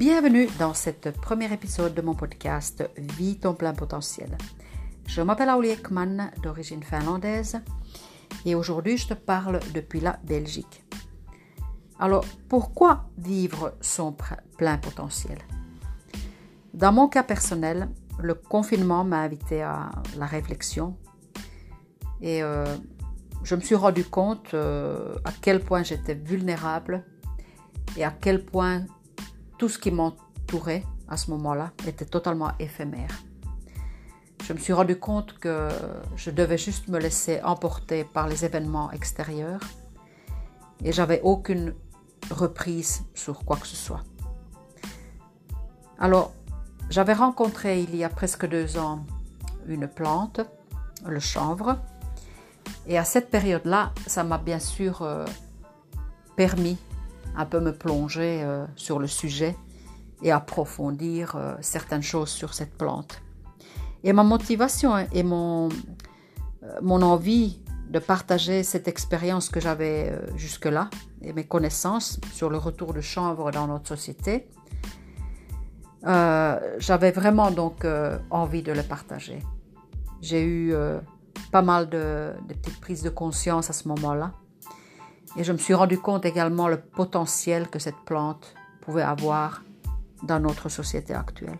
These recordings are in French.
Bienvenue dans cet premier épisode de mon podcast Vie ton plein potentiel. Je m'appelle Aulie Ekman, d'origine finlandaise, et aujourd'hui je te parle depuis la Belgique. Alors, pourquoi vivre son plein potentiel? Dans mon cas personnel, le confinement m'a invité à la réflexion et euh, je me suis rendu compte euh, à quel point j'étais vulnérable et à quel point tout ce qui m'entourait à ce moment-là était totalement éphémère. Je me suis rendu compte que je devais juste me laisser emporter par les événements extérieurs et j'avais aucune reprise sur quoi que ce soit. Alors, j'avais rencontré il y a presque deux ans une plante, le chanvre, et à cette période-là, ça m'a bien sûr euh, permis un peu me plonger euh, sur le sujet et approfondir euh, certaines choses sur cette plante. Et ma motivation et mon, mon envie de partager cette expérience que j'avais jusque-là et mes connaissances sur le retour de chanvre dans notre société, j'avais vraiment donc envie de le partager. J'ai eu pas mal de, petites prises de conscience à ce moment-là. Et je me suis rendu compte également le potentiel que cette plante pouvait avoir dans notre société actuelle.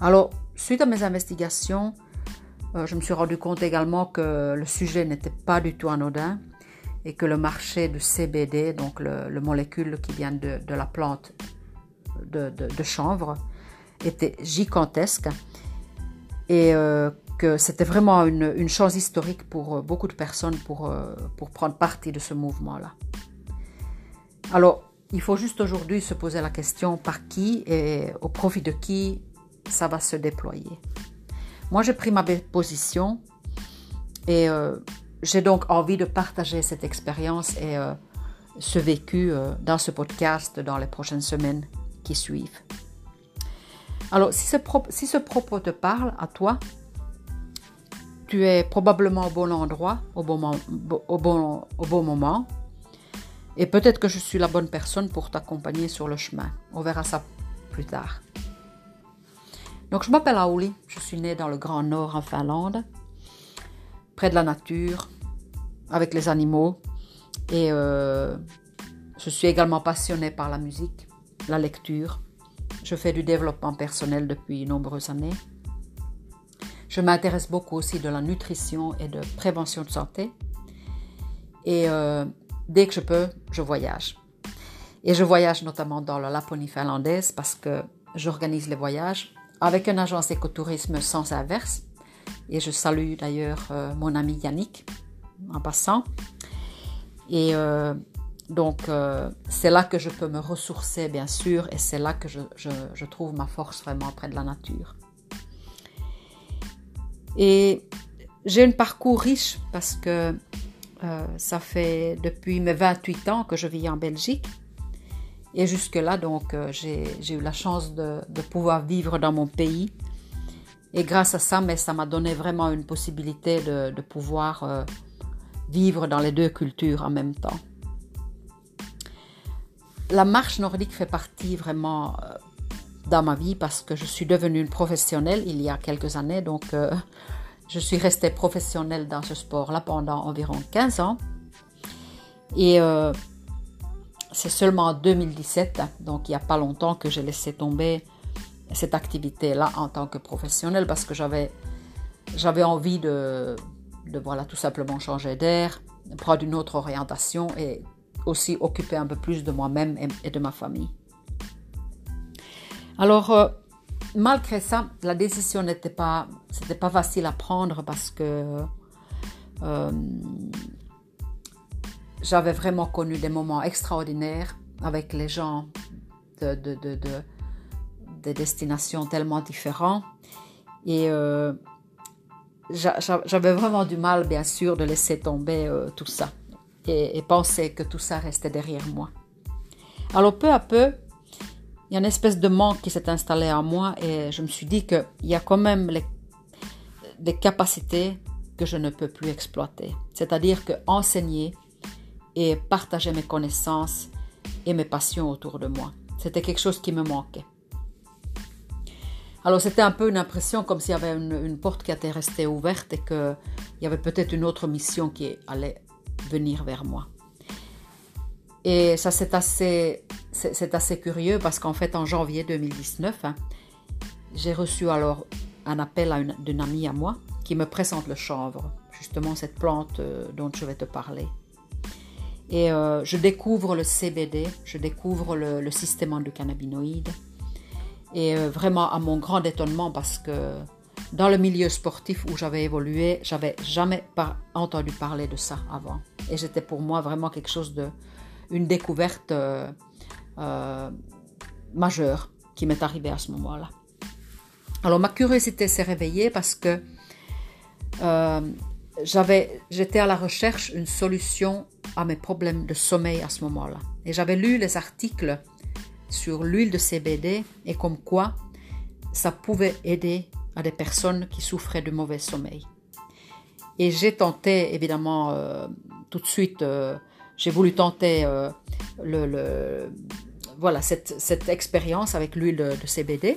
Alors, suite à mes investigations, euh, je me suis rendu compte également que le sujet n'était pas du tout anodin et que le marché du CBD, donc le, molécule qui vient de, la plante de, chanvre, était gigantesque euh, que c'était vraiment une, une, chance historique pour euh, beaucoup de personnes pour, euh, pour prendre partie de ce mouvement-là. Alors, il faut juste aujourd'hui se poser la question par qui et au profit de qui ça va se déployer. Moi, j'ai pris ma position et euh, j'ai donc envie de partager cette expérience et ce vécu dans ce podcast dans les prochaines semaines qui suivent. Alors, si ce, si ce propos te parle à toi, tu es probablement au bon endroit, au bon, au bon, moment. Et peut-être que je suis la bonne personne pour t'accompagner sur le chemin. On verra ça plus tard. Donc je m'appelle Auli, je suis née dans le Grand Nord en Finlande, près de la nature, avec les animaux. Et euh, je suis également passionnée par la musique, la lecture. Je fais du développement personnel depuis de nombreuses années. Je m'intéresse beaucoup aussi de la nutrition et de prévention de santé. Et euh, dès que je peux, je voyage. Et je voyage notamment dans la Laponie finlandaise parce que j'organise les voyages avec une agence écotourisme sans inverse. Et je salue d'ailleurs euh, mon ami Yannick en passant. Et euh, donc, c'est là que je peux me ressourcer, bien sûr, et c'est là que je, je trouve ma force vraiment près de la nature. Et j'ai un parcours riche parce que euh, ça fait depuis mes 28 ans que je vis en Belgique. Et jusque-là, donc, euh, j'ai eu la chance de, pouvoir vivre dans mon pays. Et grâce à ça, mais ça m'a donné vraiment une possibilité de, pouvoir euh, vivre dans les deux cultures en même temps. La marche nordique fait partie vraiment dans ma vie parce que je suis devenue une professionnelle il y a quelques années. Donc, euh, je suis restée professionnelle dans ce sport-là pendant environ 15 ans. Et euh, c'est seulement en 2017, donc il n'y a pas longtemps, que j'ai laissé tomber cette activité-là en tant que professionnelle parce que j'avais, envie de, de, voilà, tout simplement changer d'air, prendre une autre orientation et aussi occuper un peu plus de moi-même et de ma famille. Alors, euh, malgré ça, la décision n'était pas, c'était pas facile à prendre parce que euh, j'avais vraiment connu des moments extraordinaires avec les gens de, de, de, de destinations tellement différentes. Et euh, j'avais vraiment du mal, bien sûr, de laisser tomber tout ça et penser que tout ça restait derrière moi. Alors peu à peu, il y a une espèce de manque qui s'est installé en moi et je me suis dit qu'il y a quand même des capacités que je ne peux plus exploiter. C'est-à-dire que enseigner et partager mes connaissances et mes passions autour de moi. C'était quelque chose qui me manquait. Alors c'était un peu une impression comme s'il y avait une, porte qui était restée ouverte et qu'il y avait peut-être une autre mission qui allait venir vers moi. Et ça c'est assez, c'est assez curieux parce qu'en fait en janvier 2019, hein, j'ai reçu alors un appel d'une amie à moi qui me présente le chanvre, justement cette plante euh, dont je vais te parler. Et euh, je découvre le CBD, je découvre le, le système endocannabinoïde, et euh, vraiment à mon grand étonnement parce que dans le milieu sportif où j'avais évolué, j'avais jamais entendu parler de ça avant. Et c'était pour moi vraiment quelque chose de, une découverte euh, euh, majeure qui m'est arrivée à ce moment-là. Alors ma curiosité s'est réveillée parce que j'avais, j'étais à la recherche d'une solution à mes problèmes de sommeil à ce moment-là. Et j'avais lu les articles sur l'huile de CBD et comme quoi ça pouvait aider à des personnes qui souffraient de mauvais sommeil. Et j'ai tenté, évidemment, euh, tout de suite, euh, j'ai voulu tenter euh, voilà, cette, expérience avec l'huile de, de, CBD.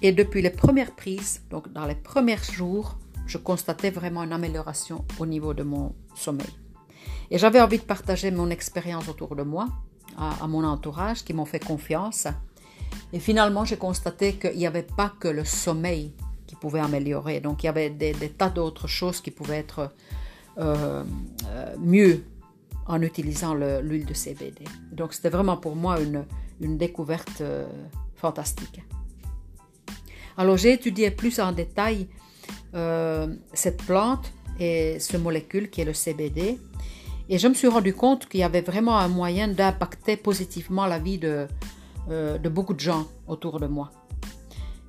Et depuis les premières prises, donc dans les premiers jours, je constatais vraiment une amélioration au niveau de mon sommeil. Et j'avais envie de partager mon expérience autour de moi à, mon entourage qui m'ont fait confiance. Et finalement, j'ai constaté qu'il n'y avait pas que le sommeil qui pouvait améliorer. Donc, il y avait des, tas d'autres choses qui pouvaient être euh, euh, mieux en utilisant l'huile de CBD. Donc, c'était vraiment pour moi une, une découverte euh, fantastique. Alors, j'ai étudié plus en détail cette plante et ce molécule qui est le CBD. Et je me suis rendu compte qu'il y avait vraiment un moyen d'impacter positivement la vie de, euh, de beaucoup de gens autour de moi.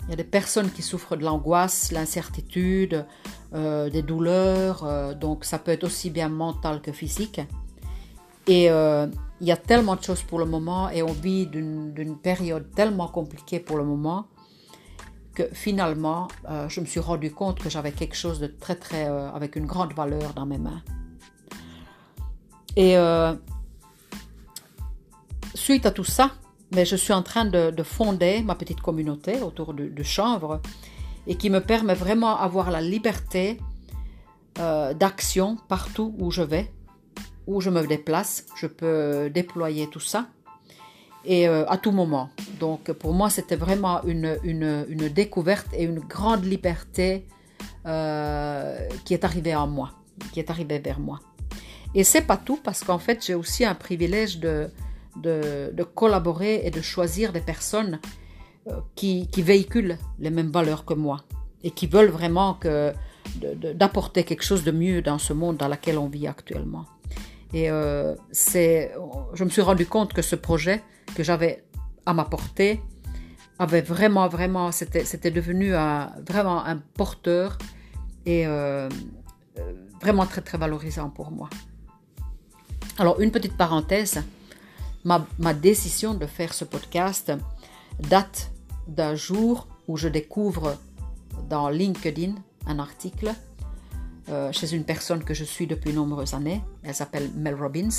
Il y a des personnes qui souffrent de l'angoisse, l'incertitude, euh, des douleurs, euh, donc ça peut être aussi bien mental que physique. Et il y a tellement de choses pour le moment et on vit d'une période tellement compliquée pour le moment que finalement, je me suis rendu compte que j'avais quelque chose de très très avec une grande valeur dans mes mains. Et euh, suite à tout ça, mais je suis en train de, fonder ma petite communauté autour de, chanvre et qui me permet vraiment d'avoir la liberté euh, d'action partout où je vais, où je me déplace. Je peux déployer tout ça et euh, à tout moment. Donc pour moi, c'était vraiment une, une, découverte et une grande liberté qui est arrivée en moi, qui est arrivée vers moi. Et c'est pas tout parce qu'en fait, j'ai aussi un privilège de, de, collaborer et de choisir des personnes euh, qui, qui, véhiculent les mêmes valeurs que moi et qui veulent vraiment que, d'apporter quelque chose de mieux dans ce monde dans lequel on vit actuellement. Et euh, je me suis rendu compte que ce projet que j'avais à ma portée avait vraiment, vraiment, c'était, devenu un, vraiment un porteur et euh, vraiment très, très valorisant pour moi. Alors, une petite parenthèse, ma, décision de faire ce podcast date d'un jour où je découvre dans LinkedIn un article euh, chez une personne que je suis depuis nombreuses années. Elle s'appelle Mel Robbins.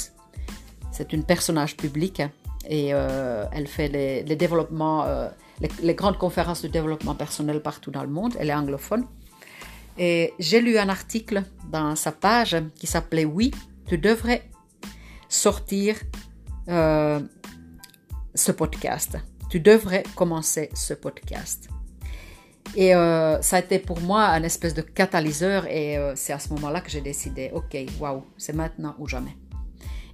C'est une personnage public et euh, elle fait les, développements, euh, les, grandes conférences de développement personnel partout dans le monde. Elle est anglophone. Et j'ai lu un article dans sa page qui s'appelait Oui, tu devrais sortir ce podcast. Tu devrais commencer ce podcast. Et euh, ça a été pour moi un espèce de catalyseur et euh, c'est à ce moment-là que j'ai décidé, ok, waouh, c'est maintenant ou jamais.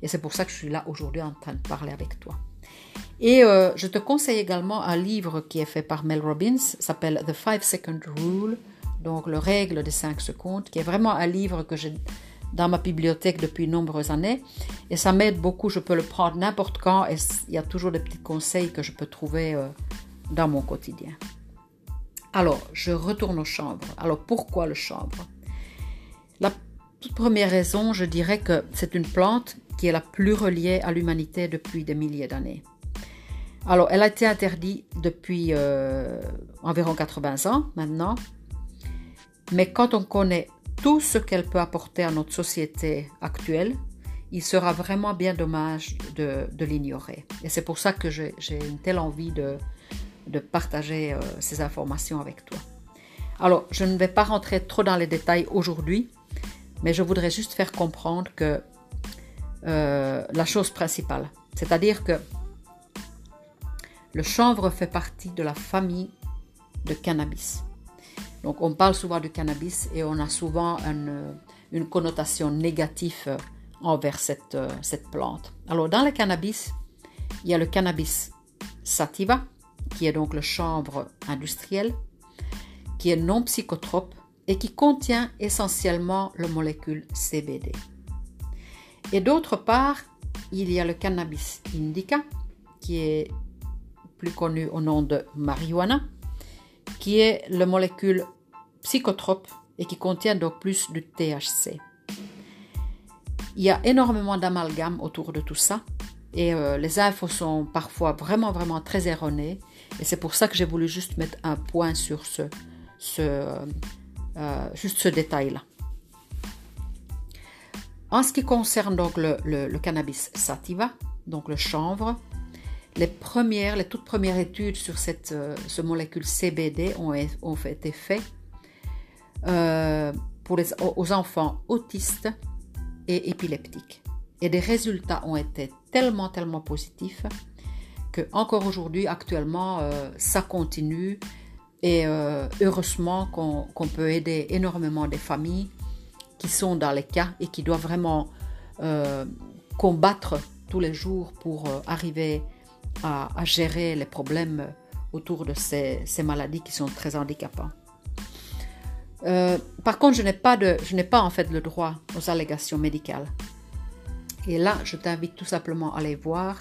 Et c'est pour ça que je suis là aujourd'hui en train de parler avec toi. Et je te conseille également un livre qui est fait par Mel Robbins, s'appelle The Five Second Rule, donc le règle des 5 secondes, qui est vraiment un livre que j'ai dans ma bibliothèque depuis de nombreuses années et ça m'aide beaucoup. Je peux le prendre n'importe quand et il y a toujours des petits conseils que je peux trouver euh, dans mon quotidien. Alors, je retourne au chanvre. Alors, pourquoi le chanvre La toute première raison, je dirais que c'est une plante qui est la plus reliée à l'humanité depuis des milliers d'années. Alors, elle a été interdite depuis euh, environ 80 ans maintenant, mais quand on connaît tout ce qu'elle peut apporter à notre société actuelle il sera vraiment bien dommage de, l'ignorer. Et c'est pour ça que j'ai une telle envie de, partager euh, ces informations avec toi. Alors, je ne vais pas rentrer trop dans les détails aujourd'hui, mais je voudrais juste faire comprendre que euh, la chose principale, c'est-à-dire que le chanvre fait partie de la famille de cannabis. Donc on parle souvent de cannabis et on a souvent une, une connotation négative envers cette, euh, cette plante. Alors dans le cannabis, il y a le cannabis sativa, qui est donc le chanvre industriel, qui est non psychotrope et qui contient essentiellement la molécule CBD. Et d'autre part, il y a le cannabis indica, qui est plus connu au nom de marijuana, qui est la molécule psychotrope et qui contient donc plus du THC. Il y a énormément d'amalgame autour de tout ça et euh, les infos sont parfois vraiment vraiment très erronées et c'est pour ça que j'ai voulu juste mettre un point sur ce, euh, juste ce détail là. En ce qui concerne donc le, cannabis sativa, donc le chanvre, les premières, les toutes premières études sur cette euh, ce molécule CBD ont, été faites euh, aux enfants autistes et épileptiques. Et des résultats ont été tellement, tellement positifs que encore aujourd'hui, actuellement, euh, ça continue. Et heureusement qu'on peut aider énormément des familles qui sont dans les cas et qui doivent vraiment euh, combattre tous les jours pour euh, arriver à, gérer les problèmes autour de ces, maladies qui sont très handicapantes. Euh, par contre, je n'ai pas, de, je pas en fait le droit aux allégations médicales. Et là, je t'invite tout simplement à aller voir.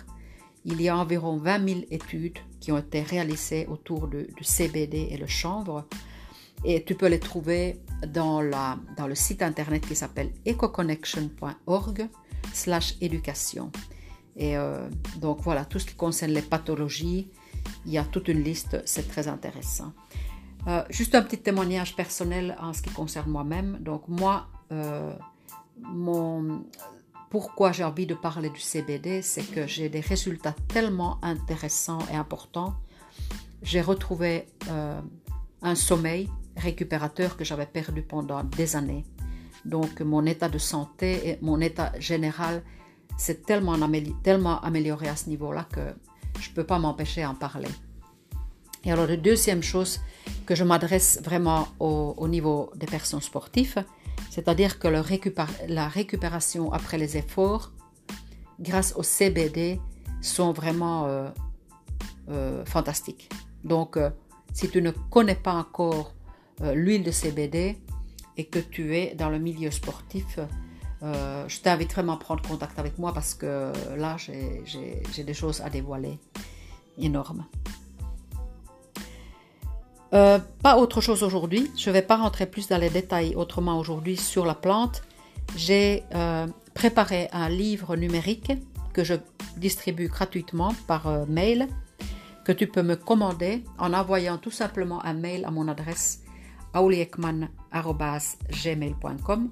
Il y a environ 20 000 études qui ont été réalisées autour du CBD et le chanvre et tu peux les trouver dans, la, dans le site internet qui s'appelle ecoconnection.org slash éducation. Et euh, donc voilà, tout ce qui concerne les pathologies, il y a toute une liste, c'est très intéressant. Euh, juste un petit témoignage personnel en ce qui concerne moi-même. Donc moi, euh, mon, pourquoi j'ai envie de parler du CBD, c'est que j'ai des résultats tellement intéressants et importants. J'ai retrouvé un sommeil récupérateur que j'avais perdu pendant des années. Donc mon état de santé et mon état général s'est tellement, tellement amélioré à ce niveau-là que je ne peux pas m'empêcher d'en parler. Et alors la deuxième chose que je m'adresse vraiment au, niveau des personnes sportives, c'est-à-dire que la récupération après les efforts, grâce au CBD, sont vraiment euh, euh, fantastiques. Donc, euh, si tu ne connais pas encore l'huile de CBD et que tu es dans le milieu sportif, je t'invite vraiment à prendre contact avec moi parce que là, j'ai des choses à dévoiler énormes. Euh, pas autre chose aujourd'hui. Je ne vais pas rentrer plus dans les détails autrement aujourd'hui sur la plante. J'ai préparé un livre numérique que je distribue gratuitement par mail, que tu peux me commander en envoyant tout simplement un mail à mon adresse auliekman.gmail.com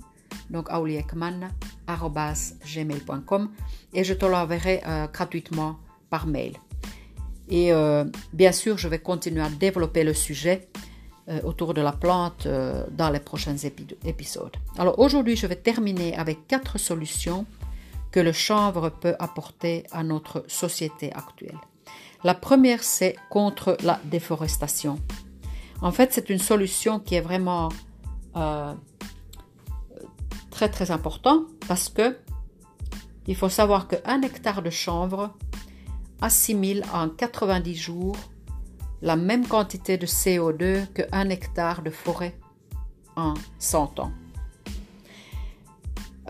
donc auliekman.gmail.com et je te l'enverrai euh, gratuitement par mail. Et euh, bien sûr, je vais continuer à développer le sujet euh, autour de la plante dans les prochains épisodes. Alors aujourd'hui, je vais terminer avec quatre solutions que le chanvre peut apporter à notre société actuelle. La première, c'est contre la déforestation. En fait, c'est une solution qui est vraiment euh, très très important parce que il faut savoir qu'un hectare de chanvre assimile en 90 jours la même quantité de CO2 qu'un hectare de forêt en 100 ans.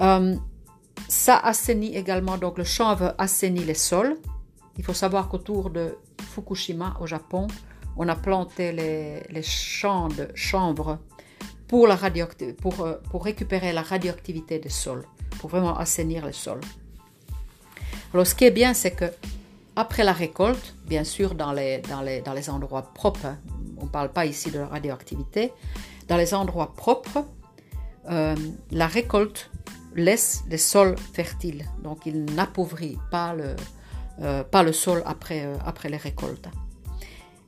Euh, ça assainit également, donc le chanvre assainit les sols. Il faut savoir qu'autour de Fukushima au Japon, on a planté les, champs de chanvre euh, pour récupérer la radioactivité des sols, pour vraiment assainir les sols. Alors ce qui est bien, c'est que après la récolte, bien sûr dans les, dans les, dans les endroits propres, on ne parle pas ici de radioactivité, dans les endroits propres, euh, la récolte laisse les sols fertiles. Donc il n'appauvrit pas le, euh, pas le sol après, euh, après les récoltes.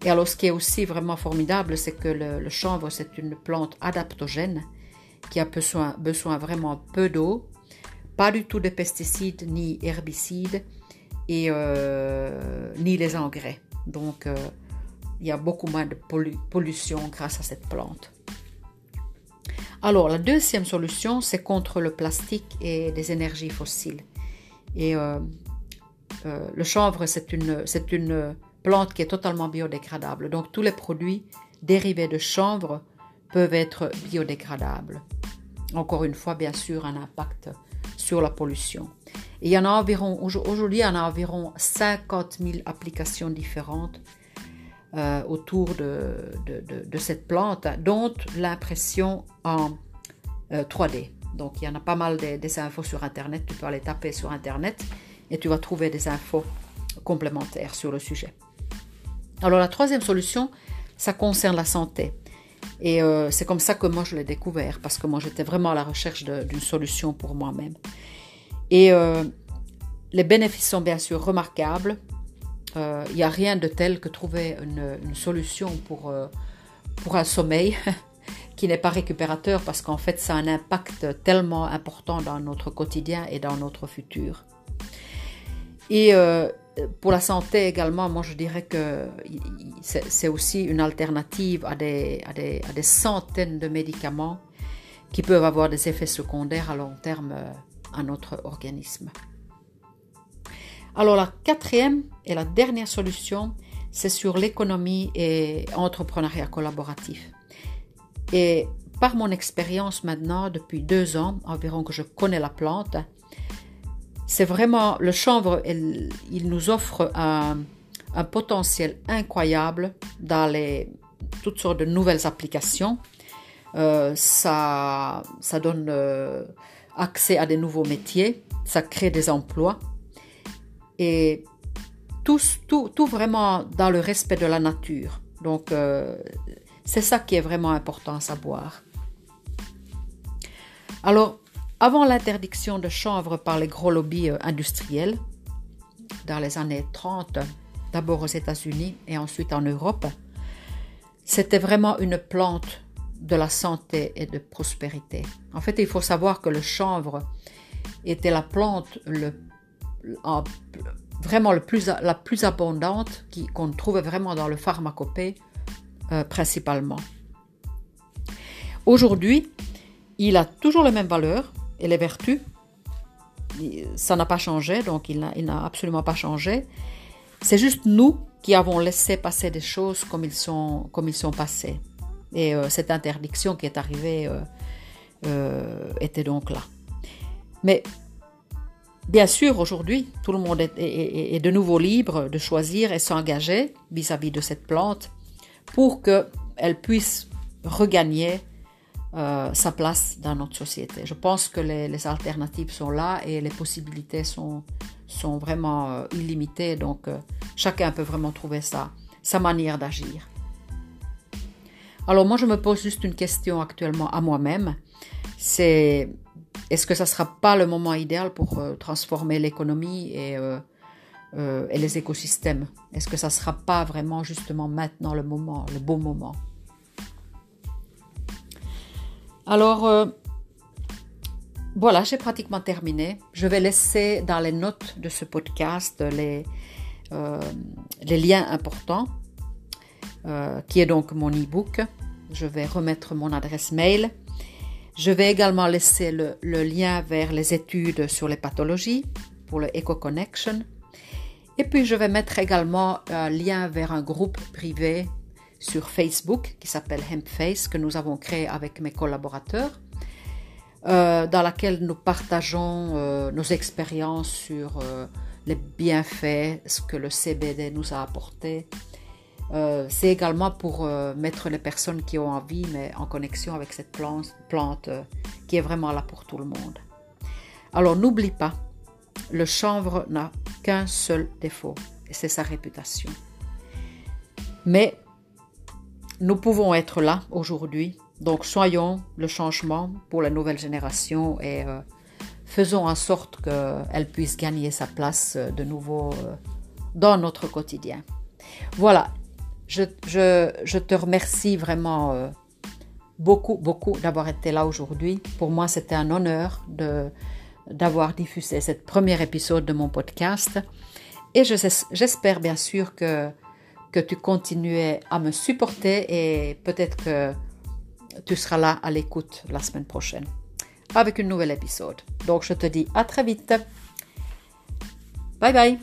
Et alors ce qui est aussi vraiment formidable, c'est que le, chanvre, c'est une plante adaptogène qui a besoin, besoin vraiment peu d'eau, pas du tout de pesticides ni herbicides euh, ni les engrais. Donc il y a beaucoup moins de pollution grâce à cette plante. Alors, la deuxième solution, c'est contre le plastique et les énergies fossiles. Et euh, euh, le chanvre, c'est une, une plante qui est totalement biodégradable. Donc, tous les produits dérivés de chanvre peuvent être biodégradables. Encore une fois, bien sûr, un impact sur la pollution. Il y en a environ, aujourd'hui, il y en a environ 50 000 applications différentes euh, autour de, de, cette plante, dont l'impression en 3D. Euh, Donc il y en a pas mal des, infos sur Internet, tu peux aller taper sur Internet et tu vas trouver des infos complémentaires sur le sujet. Alors la troisième solution, ça concerne la santé. Et euh, c'est comme ça que moi je l'ai découvert, parce que moi j'étais vraiment à la recherche d'une solution pour moi-même. Et les bénéfices sont bien sûr remarquables il euh, n'y a rien de tel que trouver une, solution pour, euh, pour un sommeil qui n'est pas récupérateur parce qu'en fait ça a un impact tellement important dans notre quotidien et dans notre futur. Et euh, pour la santé également, moi je dirais que c'est aussi une alternative à, des, à des, centaines de médicaments qui peuvent avoir des effets secondaires à long terme notre organisme. Alors la quatrième et la dernière solution, c'est sur l'économie et entrepreneuriat collaboratif. Et par mon expérience maintenant, depuis deux ans environ que je connais la plante, c'est vraiment le chanvre, il, nous offre un, potentiel incroyable dans les, toutes sortes de nouvelles applications. Euh, ça, ça donne euh, accès à des nouveaux métiers, ça crée des emplois et tout, tout, tout, vraiment dans le respect de la nature. Donc, euh, c'est ça qui est vraiment important à savoir. Alors, avant l'interdiction de chanvre par les gros lobbies euh, industriels, dans les années 30, d'abord aux États-Unis et ensuite en Europe, c'était vraiment une plante de la santé et de prospérité. En fait, il faut savoir que le chanvre était la plante vraiment la plus abondante qu'on trouve vraiment dans le pharmacopée euh, principalement. Aujourd'hui, il a toujours les mêmes valeurs et les vertus. Ça n'a pas changé, donc il n'a absolument pas changé. C'est juste nous qui avons laissé passer des choses comme ils sont, comme ils sont passés. Et euh, cette interdiction qui est arrivée euh, était donc là. Mais Bien sûr, aujourd'hui, tout le monde est, de nouveau libre de choisir et s'engager vis-à-vis de cette plante pour qu'elle puisse regagner euh, sa place dans notre société. Je pense que les, alternatives sont là et les possibilités sont, vraiment euh, illimitées, donc euh, chacun peut vraiment trouver sa manière d'agir. Alors moi, je me pose juste une question actuellement à moi-même, c'est est-ce que ça ne sera pas le moment idéal pour euh, transformer l'économie et, euh, euh, et, les écosystèmes? Est-ce que ça ne sera pas vraiment justement maintenant le moment, le bon moment? Alors, voilà, j'ai pratiquement terminé. Je vais laisser dans les notes de ce podcast les, les liens importants, qui est donc mon e-book. Je vais remettre mon adresse mail je vais également laisser le, lien vers les études sur les pathologies pour le Eco Connection. Et puis je vais mettre également un lien vers un groupe privé sur Facebook qui s'appelle HempFace que nous avons créé avec mes collaborateurs, euh, dans laquelle nous partageons euh, nos expériences sur euh, les bienfaits, ce que le CBD nous a apporté, euh, c'est également pour euh, mettre les personnes qui ont envie, mais en connexion avec cette plante, euh, qui est vraiment là pour tout le monde. Alors n'oublie pas, le chanvre n'a qu'un seul défaut, et c'est sa réputation. Mais nous pouvons être là aujourd'hui, donc soyons le changement pour la nouvelle génération et faisons en sorte qu'elle puisse gagner sa place de nouveau dans notre quotidien. Voilà, je, te remercie vraiment beaucoup, beaucoup d'avoir été là aujourd'hui. Pour moi, c'était un honneur d'avoir diffusé ce premier épisode de mon podcast. Et j'espère bien sûr que, que tu continues à me supporter et peut-être que tu seras là à l'écoute la semaine prochaine avec un nouvel épisode. Donc je te dis à très vite. Bye bye.